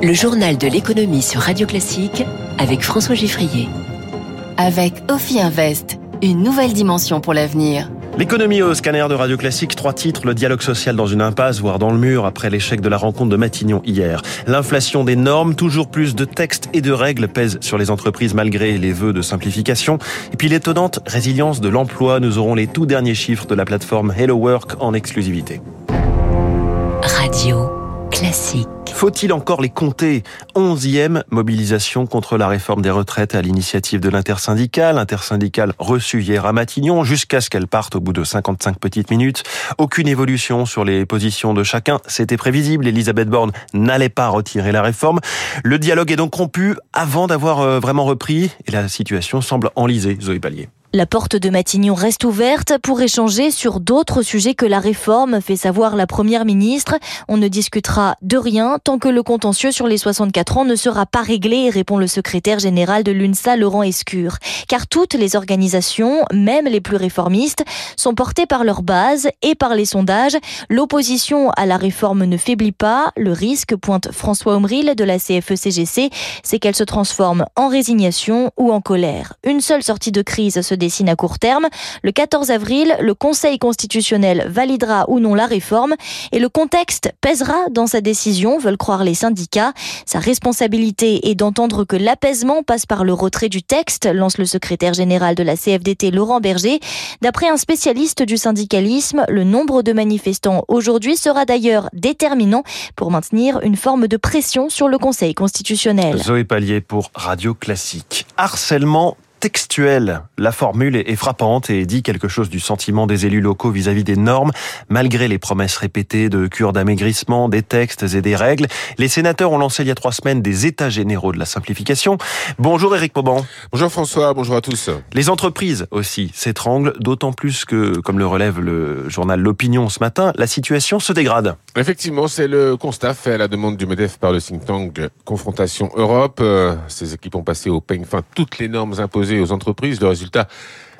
Le journal de l'économie sur Radio Classique avec François Giffrier. Avec Ophi Invest, une nouvelle dimension pour l'avenir. L'économie au scanner de Radio Classique, trois titres, le dialogue social dans une impasse, voire dans le mur, après l'échec de la rencontre de Matignon hier. L'inflation des normes, toujours plus de textes et de règles pèsent sur les entreprises malgré les vœux de simplification. Et puis l'étonnante résilience de l'emploi, nous aurons les tout derniers chiffres de la plateforme Hello Work en exclusivité. Radio Classique. Faut-il encore les compter? Onzième mobilisation contre la réforme des retraites à l'initiative de l'intersyndicale. Intersyndicale reçue hier à Matignon jusqu'à ce qu'elle parte au bout de 55 petites minutes. Aucune évolution sur les positions de chacun. C'était prévisible. Elisabeth Borne n'allait pas retirer la réforme. Le dialogue est donc rompu avant d'avoir euh, vraiment repris et la situation semble enlisée. Zoé Pallier. La porte de Matignon reste ouverte pour échanger sur d'autres sujets que la réforme, fait savoir la première ministre. On ne discutera de rien tant que le contentieux sur les 64 ans ne sera pas réglé, répond le secrétaire général de l'UNSA, Laurent Escure. Car toutes les organisations, même les plus réformistes, sont portées par leur base et par les sondages. L'opposition à la réforme ne faiblit pas. Le risque, pointe François Omril de la CFE-CGC, c'est qu'elle se transforme en résignation ou en colère. Une seule sortie de crise se dessine à court terme. Le 14 avril, le Conseil constitutionnel validera ou non la réforme et le contexte pèsera dans sa décision, veulent croire les syndicats. Sa responsabilité est d'entendre que l'apaisement passe par le retrait du texte, lance le secrétaire général de la CFDT Laurent Berger. D'après un spécialiste du syndicalisme, le nombre de manifestants aujourd'hui sera d'ailleurs déterminant pour maintenir une forme de pression sur le Conseil constitutionnel. Zoé Pallier pour Radio Classique. Harcèlement textuel. La formule est frappante et dit quelque chose du sentiment des élus locaux vis-à-vis des normes, malgré les promesses répétées de cure d'amaigrissement, des textes et des règles. Les sénateurs ont lancé il y a trois semaines des états généraux de la simplification. Bonjour Éric Mauban. Bonjour François, bonjour à tous. Les entreprises aussi s'étranglent, d'autant plus que, comme le relève le journal L'Opinion ce matin, la situation se dégrade. Effectivement, c'est le constat fait à la demande du MEDEF par le think tank Confrontation Europe. Euh, ces équipes ont passé au peigne fin toutes les normes imposées aux entreprises. Le résultat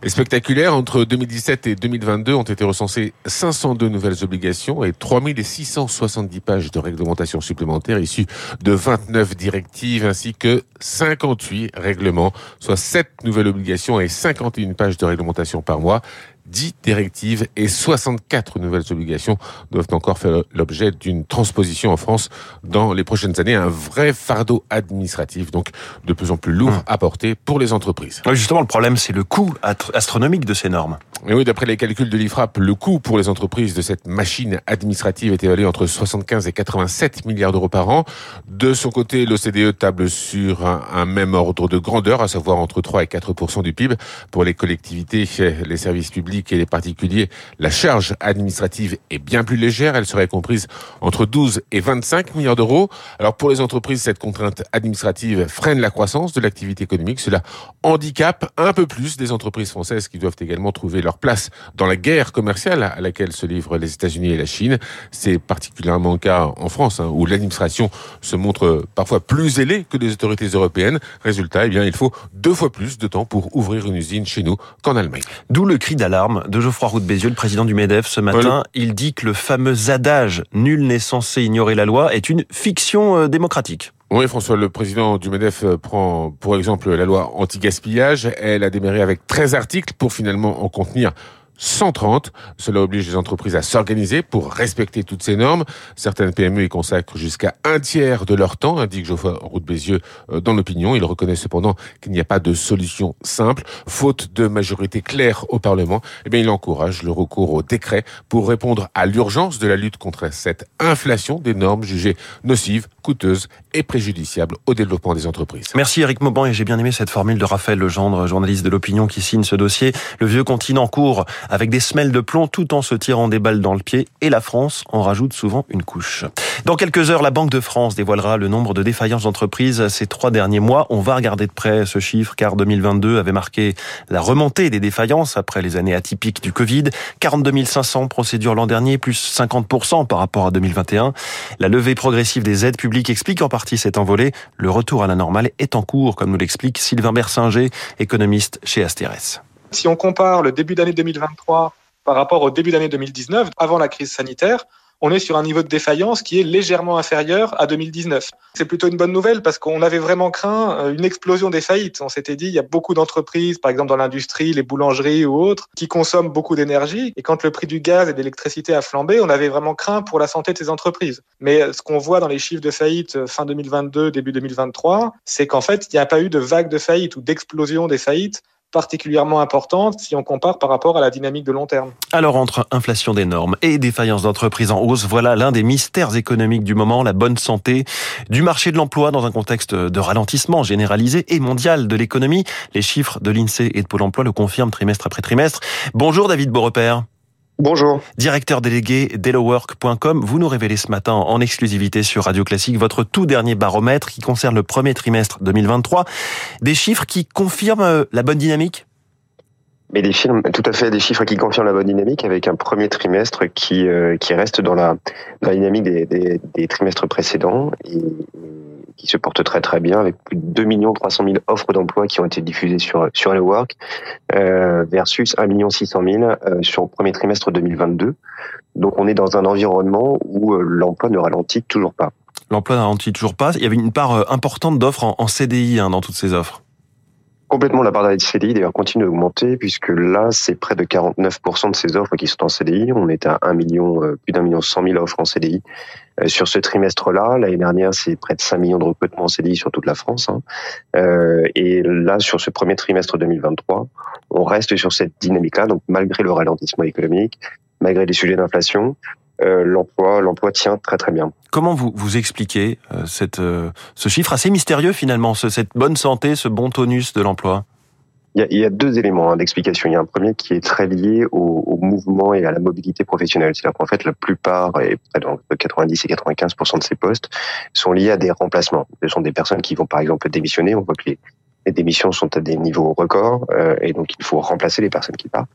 est spectaculaire. Entre 2017 et 2022 ont été recensées 502 nouvelles obligations et 3670 pages de réglementation supplémentaires issues de 29 directives ainsi que 58 règlements, soit 7 nouvelles obligations et 51 pages de réglementation par mois. 10 directives et 64 nouvelles obligations doivent encore faire l'objet d'une transposition en France dans les prochaines années. Un vrai fardeau administratif, donc de plus en plus lourd hum. à porter pour les entreprises. justement, le problème, c'est le coût astronomique de ces normes. Et oui, d'après les calculs de l'IFRAP, le coût pour les entreprises de cette machine administrative est évalué entre 75 et 87 milliards d'euros par an. De son côté, l'OCDE table sur un, même ordre de grandeur, à savoir entre 3 et 4% du PIB. Pour les collectivités, les services publics et les particuliers, la charge administrative est bien plus légère. Elle serait comprise entre 12 et 25 milliards d'euros. Alors pour les entreprises, cette contrainte administrative freine la croissance de l'activité économique. Cela handicape un peu plus des entreprises qui doivent également trouver leur place dans la guerre commerciale à laquelle se livrent les États-Unis et la Chine. C'est particulièrement le cas en France, hein, où l'administration se montre parfois plus zélée que les autorités européennes. Résultat, eh bien, il faut deux fois plus de temps pour ouvrir une usine chez nous qu'en Allemagne. D'où le cri d'alarme de Geoffroy Roux de Bézieux, le président du MEDEF, ce matin. Il dit que le fameux adage « nul n'est censé ignorer la loi » est une fiction euh, démocratique. Oui, François, le président du MEDEF euh, prend pour exemple la loi anti-gaspillage. Elle a démarré avec 13 articles pour finalement en contenir 130. Cela oblige les entreprises à s'organiser pour respecter toutes ces normes. Certaines PME y consacrent jusqu'à un tiers de leur temps, indique Geoffroy Roux de Bézieux euh, dans l'opinion. Il reconnaît cependant qu'il n'y a pas de solution simple. Faute de majorité claire au Parlement, eh bien, il encourage le recours au décret pour répondre à l'urgence de la lutte contre cette inflation des normes jugées nocives, coûteuses et préjudiciables au développement des entreprises. Merci Eric Mauban et j'ai bien aimé cette formule de Raphaël Legendre, journaliste de l'opinion qui signe ce dossier. Le vieux continent court avec des semelles de plomb tout en se tirant des balles dans le pied et la France en rajoute souvent une couche. Dans quelques heures, la Banque de France dévoilera le nombre de défaillances d'entreprises ces trois derniers mois. On va regarder de près ce chiffre car 2022 avait marqué la remontée des défaillances après les années atypiques du Covid. 42 500 procédures l'an dernier, plus 50% par rapport à 2021. La levée progressive des aides publiques explique en partie cet envolé. Le retour à la normale est en cours, comme nous l'explique Sylvain Bersinger, économiste chez Asterès. Si on compare le début d'année 2023 par rapport au début d'année 2019, avant la crise sanitaire, on est sur un niveau de défaillance qui est légèrement inférieur à 2019. C'est plutôt une bonne nouvelle parce qu'on avait vraiment craint euh, une explosion des faillites. On s'était dit, il y a beaucoup d'entreprises, par exemple dans l'industrie, les boulangeries ou autres, qui consomment beaucoup d'énergie. Et quand le prix du gaz et de l'électricité a flambé, on avait vraiment craint pour la santé de ces entreprises. Mais euh, ce qu'on voit dans les chiffres de faillite euh, fin 2022, début 2023, c'est qu'en fait, il n'y a pas eu de vague de faillite ou d'explosion des faillites particulièrement importante si on compare par rapport à la dynamique de long terme. Alors entre inflation des normes et défaillance d'entreprises en hausse, voilà l'un des mystères économiques du moment, la bonne santé du marché de l'emploi dans un contexte de ralentissement généralisé et mondial de l'économie. Les chiffres de l'INSEE et de Pôle emploi le confirment trimestre après trimestre. Bonjour David Beaurepaire. Bonjour. Directeur délégué d'HelloWork.com, vous nous révélez ce matin en exclusivité sur Radio Classique votre tout dernier baromètre qui concerne le premier trimestre 2023. Des chiffres qui confirment la bonne dynamique? Mais des films, tout à fait, des chiffres qui confirment la bonne dynamique avec un premier trimestre qui euh, qui reste dans la, dans la dynamique des, des, des, trimestres précédents et qui se porte très très bien avec plus de 2 300 000 offres d'emploi qui ont été diffusées sur sur le Work euh, versus 1 600 000 euh, sur le premier trimestre 2022. Donc on est dans un environnement où euh, l'emploi ne ralentit toujours pas. L'emploi ne ralentit toujours pas. Il y avait une part euh, importante d'offres en, en CDI hein, dans toutes ces offres. Complètement, la part de CDI d'ailleurs continue d'augmenter puisque là, c'est près de 49% de ces offres qui sont en CDI. On est à 1 million, euh, plus d'un million cent mille offres en CDI. Euh, sur ce trimestre-là, l'année dernière, c'est près de 5 millions de recrutements en CDI sur toute la France. Hein. Euh, et là, sur ce premier trimestre 2023, on reste sur cette dynamique-là. Donc, malgré le ralentissement économique, malgré les sujets d'inflation, euh, l'emploi, l'emploi tient très très bien. Comment vous vous expliquez euh, cette, euh, ce chiffre assez mystérieux finalement, ce, cette bonne santé, ce bon tonus de l'emploi? Il y, a, il y, a, deux éléments hein, d'explication. Il y a un premier qui est très lié au, au mouvement et à la mobilité professionnelle. C'est-à-dire qu'en fait, la plupart, et près de 90 et 95 de ces postes, sont liés à des remplacements. Ce sont des personnes qui vont par exemple démissionner. On voit que les, les démissions sont à des niveaux records euh, et donc il faut remplacer les personnes qui partent.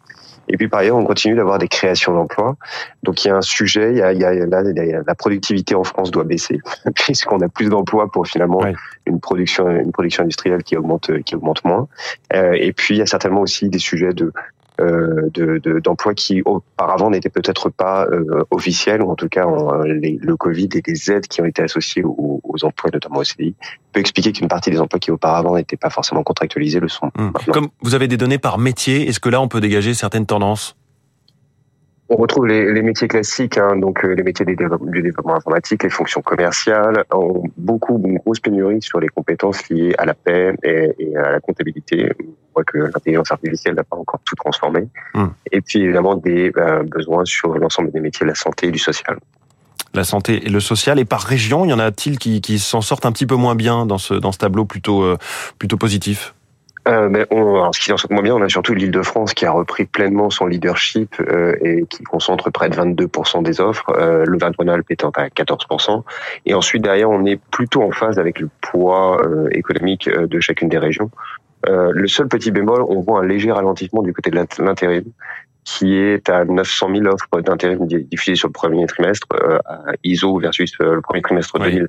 Et puis par ailleurs, on continue d'avoir des créations d'emplois. Donc il y a un sujet, il y a, il y a là, la productivité en France doit baisser puisqu'on a plus d'emplois pour finalement une production une production industrielle qui augmente qui augmente moins. Euh, et puis il y a certainement aussi des sujets de d'emplois de, qui auparavant n'étaient peut-être pas euh, officiels ou en tout cas euh, les, le Covid et les aides qui ont été associées aux, aux emplois notamment au CDI peut expliquer qu'une partie des emplois qui auparavant n'étaient pas forcément contractualisés le sont. Hum. Comme vous avez des données par métier, est-ce que là on peut dégager certaines tendances? On retrouve les, les, métiers classiques, hein, donc euh, les métiers du développement, du développement informatique, les fonctions commerciales, ont beaucoup, une grosse pénurie sur les compétences liées à la paix et, et à la comptabilité. On voit que l'intelligence artificielle n'a pas encore tout transformé. Mmh. Et puis évidemment des euh, besoins sur l'ensemble des métiers de la santé et du social. La santé et le social, et par région, il y en a-t-il qui, qui s'en sortent un petit peu moins bien dans ce, dans ce tableau plutôt, euh, plutôt positif? Euh, mais on, alors, ce qui en sort moins bien, on a surtout l'Île-de-France qui a repris pleinement son leadership euh, et qui concentre près de 22% des offres. Euh, le Val-de-Rhône-Alpes étant à 14%. Et ensuite, derrière, on est plutôt en phase avec le poids euh, économique euh, de chacune des régions. Euh, le seul petit bémol, on voit un léger ralentissement du côté de l'intérim qui est à 900 000 offres d'intérim diffusées sur le premier trimestre, à ISO versus le premier trimestre oui.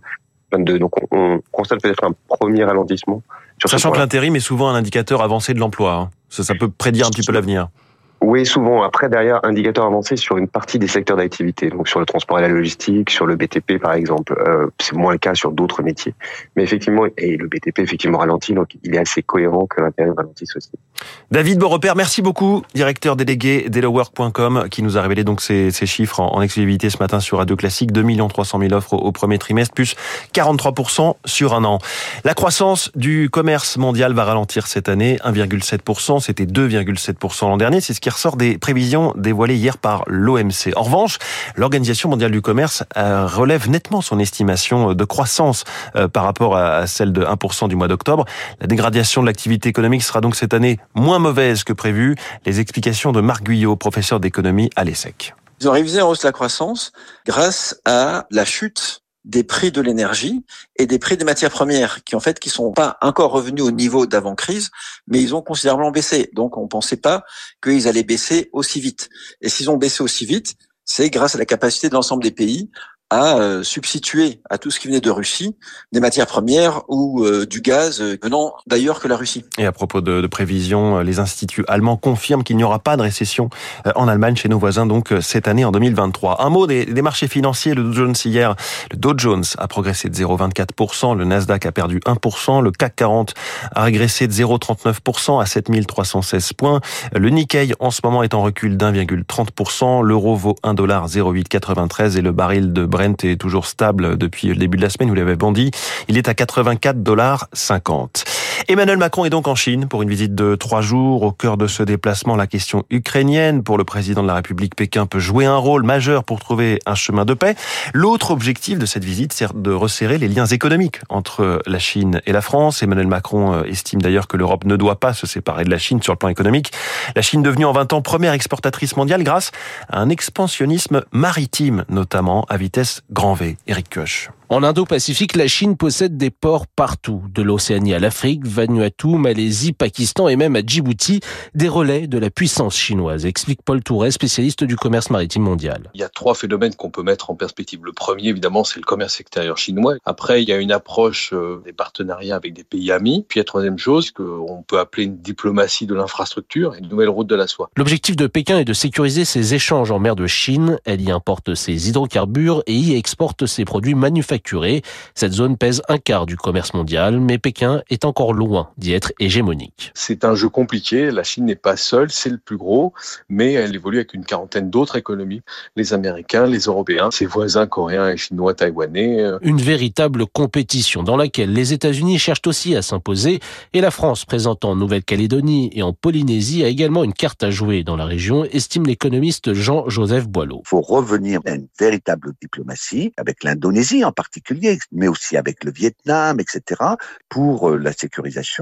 2022. Donc on, on constate peut-être un premier ralentissement. Sachant que l'intérim est souvent un indicateur avancé de l'emploi. Hein. Ça, ça, peut prédire un petit peu l'avenir. Oui, souvent. Après, derrière, indicateur avancé sur une partie des secteurs d'activité, donc sur le transport et la logistique, sur le BTP par exemple. Euh, c'est moins le cas sur d'autres métiers. Mais effectivement, et le BTP effectivement ralentit, donc il est assez cohérent que l'intérim ralentisse aussi. David Beaurepaire, merci beaucoup, directeur délégué d'HelloWork.com, qui nous a révélé donc ces, ces chiffres en, en, exclusivité ce matin sur Radio Classique. 2 300 000 offres au, au premier trimestre, plus 43% sur un an. La croissance du commerce mondial va ralentir cette année, 1,7%. C'était 2,7% l'an dernier. C'est ce qui ressort des prévisions dévoilées hier par l'OMC. En revanche, l'Organisation mondiale du commerce euh, relève nettement son estimation de croissance euh, par rapport à celle de 1% du mois d'octobre. La dégradation de l'activité économique sera donc cette année moins mauvaise que prévu. Les explications de Marc Guyot, professeur d'économie à l'ESSEC. Ils ont révisé en hausse la croissance grâce à la chute des prix de l'énergie et des prix des matières premières qui en fait qui sont pas encore revenus au niveau d'avant crise mais ils ont considérablement baissé. Donc on pensait pas qu'ils allaient baisser aussi vite. Et s'ils ont baissé aussi vite c'est grâce à la capacité de l'ensemble des pays à euh, substituer à tout ce qui venait de Russie des matières premières ou euh, du gaz venant d'ailleurs que la Russie. Et à propos de, de prévisions, les instituts allemands confirment qu'il n'y aura pas de récession en Allemagne chez nos voisins donc cette année en 2023. Un mot des, des marchés financiers. Le Dow Jones hier, le Dow Jones a progressé de 0,24%, le Nasdaq a perdu 1%, le CAC 40 a régressé de 0,39% à 7316 points. Le Nikkei en ce moment est en recul d'1,30%, l'euro vaut 1,0893 et le baril de Est toujours stable depuis le début de la semaine, vous l'avez bondi, il est à 84,50 Emmanuel Macron est donc en Chine pour une visite de trois jours. Au cœur de ce déplacement, la question ukrainienne. Pour le président de la République, Pékin peut jouer un rôle majeur pour trouver un chemin de paix. L'autre objectif de cette visite, c'est de resserrer les liens économiques entre la Chine et la France. Emmanuel Macron euh, estime d'ailleurs que l'Europe ne doit pas se séparer de la Chine sur le plan économique. La Chine devenue en 20 ans première exportatrice mondiale grâce à un expansionnisme maritime, notamment à vitesse grand V. Eric Koch. En Indo-Pacifique, la Chine possède des ports partout, de l'Océanie à l'Afrique, Vanuatu, Malaisie, Pakistan et même à Djibouti, des relais de la puissance chinoise, explique Paul Touret, spécialiste du commerce maritime mondial. Il y a trois phénomènes qu'on peut mettre en perspective. Le premier, évidemment, c'est le commerce extérieur chinois. Après, il y a une approche euh, des partenariats avec des pays amis. Puis la troisième chose, qu'on peut appeler une diplomatie de l'infrastructure une nouvelle route de la soie. L'objectif de Pékin est de sécuriser ses échanges en mer de Chine. Elle y importe ses hydrocarbures et y exporte ses produits manufacturés cette zone pèse un quart du commerce mondial, mais Pékin est encore loin d'y être hégémonique. C'est un jeu compliqué. La Chine n'est pas seule, c'est le plus gros, mais elle évolue avec une quarantaine d'autres économies. Les Américains, les Européens, ses voisins coréens et chinois, taïwanais. Euh. Une véritable compétition dans laquelle les États-Unis cherchent aussi à s'imposer et la France, présentant en Nouvelle-Calédonie et en Polynésie, a également une carte à jouer dans la région, estime l'économiste Jean-Joseph Boileau. Il faut revenir à une véritable diplomatie avec l'Indonésie en particulier mais aussi avec le Vietnam, etc., pour euh, la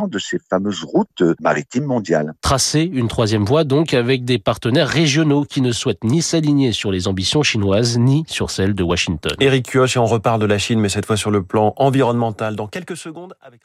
de ces fameuses routes maritimes mondiales. Tracer une troisième voie donc avec des partenaires régionaux qui ne souhaitent ni s'aligner sur les ambitions chinoises ni sur celles de Washington. Eric Kioch, et on reparle de la Chine, mais cette fois sur le plan environnemental. Dans quelques secondes avec